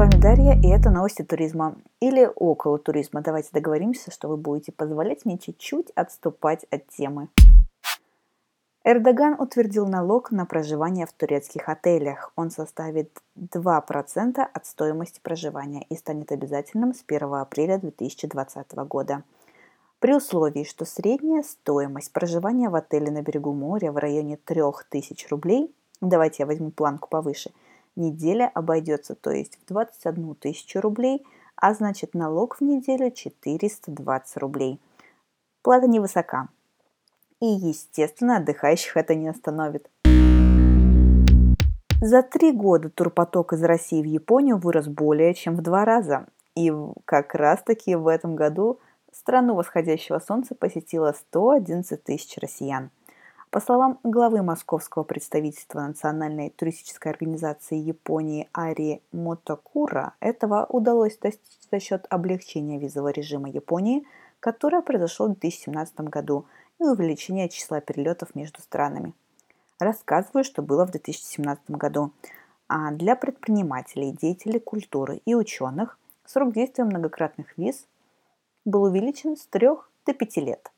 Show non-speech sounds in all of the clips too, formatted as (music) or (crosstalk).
вами Дарья, и это новости туризма. Или около туризма. Давайте договоримся, что вы будете позволять мне чуть-чуть отступать от темы. Эрдоган утвердил налог на проживание в турецких отелях. Он составит 2% от стоимости проживания и станет обязательным с 1 апреля 2020 года. При условии, что средняя стоимость проживания в отеле на берегу моря в районе 3000 рублей, давайте я возьму планку повыше, неделя обойдется, то есть в 21 тысячу рублей, а значит налог в неделю 420 рублей. Плата невысока, и, естественно, отдыхающих это не остановит. За три года турпоток из России в Японию вырос более чем в два раза. И как раз-таки в этом году страну восходящего солнца посетило 111 тысяч россиян. По словам главы московского представительства Национальной туристической организации Японии Ари Мотокура, этого удалось достичь за счет облегчения визового режима Японии, которое произошло в 2017 году – и увеличение числа перелетов между странами. Рассказываю, что было в 2017 году. А для предпринимателей, деятелей культуры и ученых срок действия многократных виз был увеличен с 3 до 5 лет.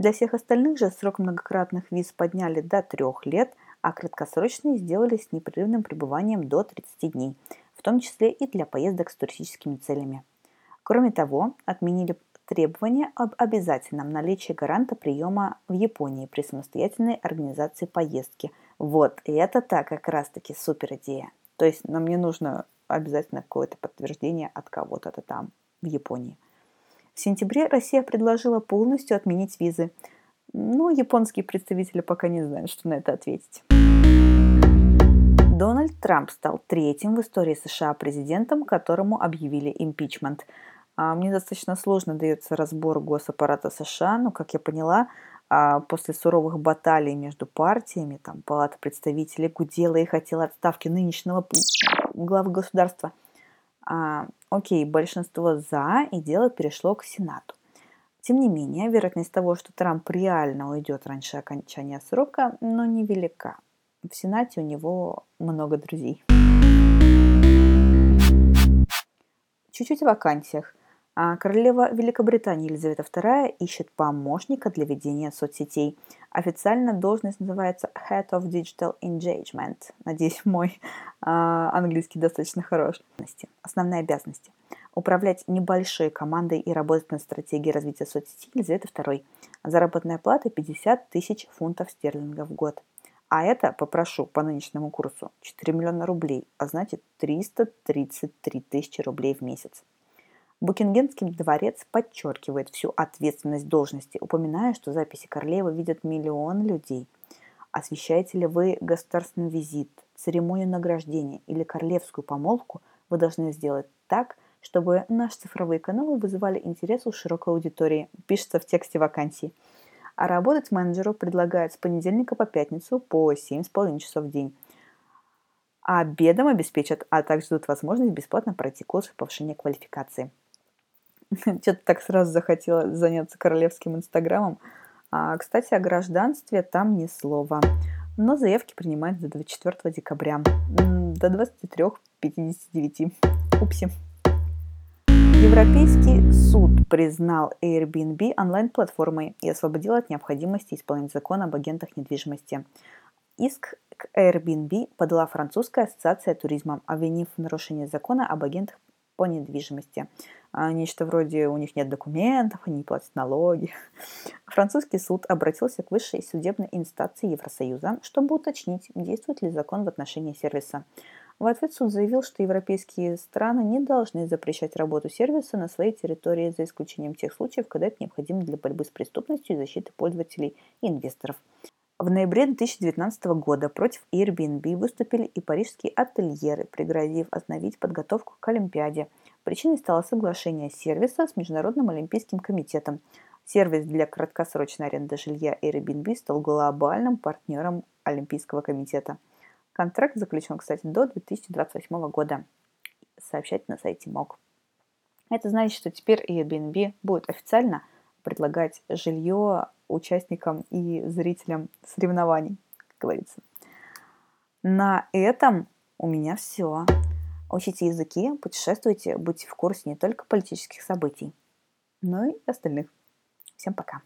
Для всех остальных же срок многократных виз подняли до 3 лет, а краткосрочные сделали с непрерывным пребыванием до 30 дней, в том числе и для поездок с туристическими целями. Кроме того, отменили требование об обязательном наличии гаранта приема в Японии при самостоятельной организации поездки. Вот, и это так как раз-таки супер идея. То есть нам не нужно обязательно какое-то подтверждение от кого-то там в Японии. В сентябре Россия предложила полностью отменить визы. Но японские представители пока не знают, что на это ответить. Дональд Трамп стал третьим в истории США президентом, которому объявили импичмент – а, мне достаточно сложно дается разбор госаппарата США, но, как я поняла, а, после суровых баталий между партиями, там, Палата представителей гудела и хотела отставки нынешнего главы государства. А, окей, большинство за, и дело перешло к Сенату. Тем не менее, вероятность того, что Трамп реально уйдет раньше окончания срока, но невелика. В Сенате у него много друзей. Чуть-чуть о вакансиях. А королева Великобритании Елизавета II ищет помощника для ведения соцсетей. Официально должность называется Head of Digital Engagement. Надеюсь, (laughs) мой а, английский достаточно хорош. Основные обязанности. Управлять небольшой командой и работать над стратегией развития соцсетей Елизаветы II. Заработная плата 50 тысяч фунтов стерлингов в год. А это, попрошу по нынешнему курсу, 4 миллиона рублей, а значит 333 тысячи рублей в месяц. Букингемский дворец подчеркивает всю ответственность должности, упоминая, что записи королевы видят миллион людей. Освещаете ли вы государственный визит, церемонию награждения или королевскую помолвку, вы должны сделать так, чтобы наши цифровые каналы вызывали интерес у широкой аудитории, пишется в тексте вакансии. А работать менеджеру предлагают с понедельника по пятницу по 7,5 часов в день. А обедом обеспечат, а также дадут возможность бесплатно пройти курс повышения квалификации. (laughs) Что-то так сразу захотела заняться королевским инстаграмом. А, кстати, о гражданстве там ни слова. Но заявки принимают до 24 декабря. До 23.59. Упси. Европейский суд признал Airbnb онлайн-платформой и освободил от необходимости исполнять закон об агентах недвижимости. Иск к Airbnb подала французская ассоциация туризма, обвинив в нарушении закона об агентах по недвижимости. А, нечто вроде у них нет документов, они не платят налоги. (laughs) Французский суд обратился к высшей судебной инстанции Евросоюза, чтобы уточнить, действует ли закон в отношении сервиса. В ответ суд заявил, что европейские страны не должны запрещать работу сервиса на своей территории, за исключением тех случаев, когда это необходимо для борьбы с преступностью и защиты пользователей и инвесторов. В ноябре 2019 года против Airbnb выступили и парижские ательеры, пригрозив остановить подготовку к Олимпиаде. Причиной стало соглашение сервиса с Международным олимпийским комитетом. Сервис для краткосрочной аренды жилья Airbnb стал глобальным партнером Олимпийского комитета. Контракт заключен, кстати, до 2028 года, сообщать на сайте МОК. Это значит, что теперь Airbnb будет официально предлагать жилье участникам и зрителям соревнований, как говорится. На этом у меня все. Учите языки, путешествуйте, будьте в курсе не только политических событий, но и остальных. Всем пока.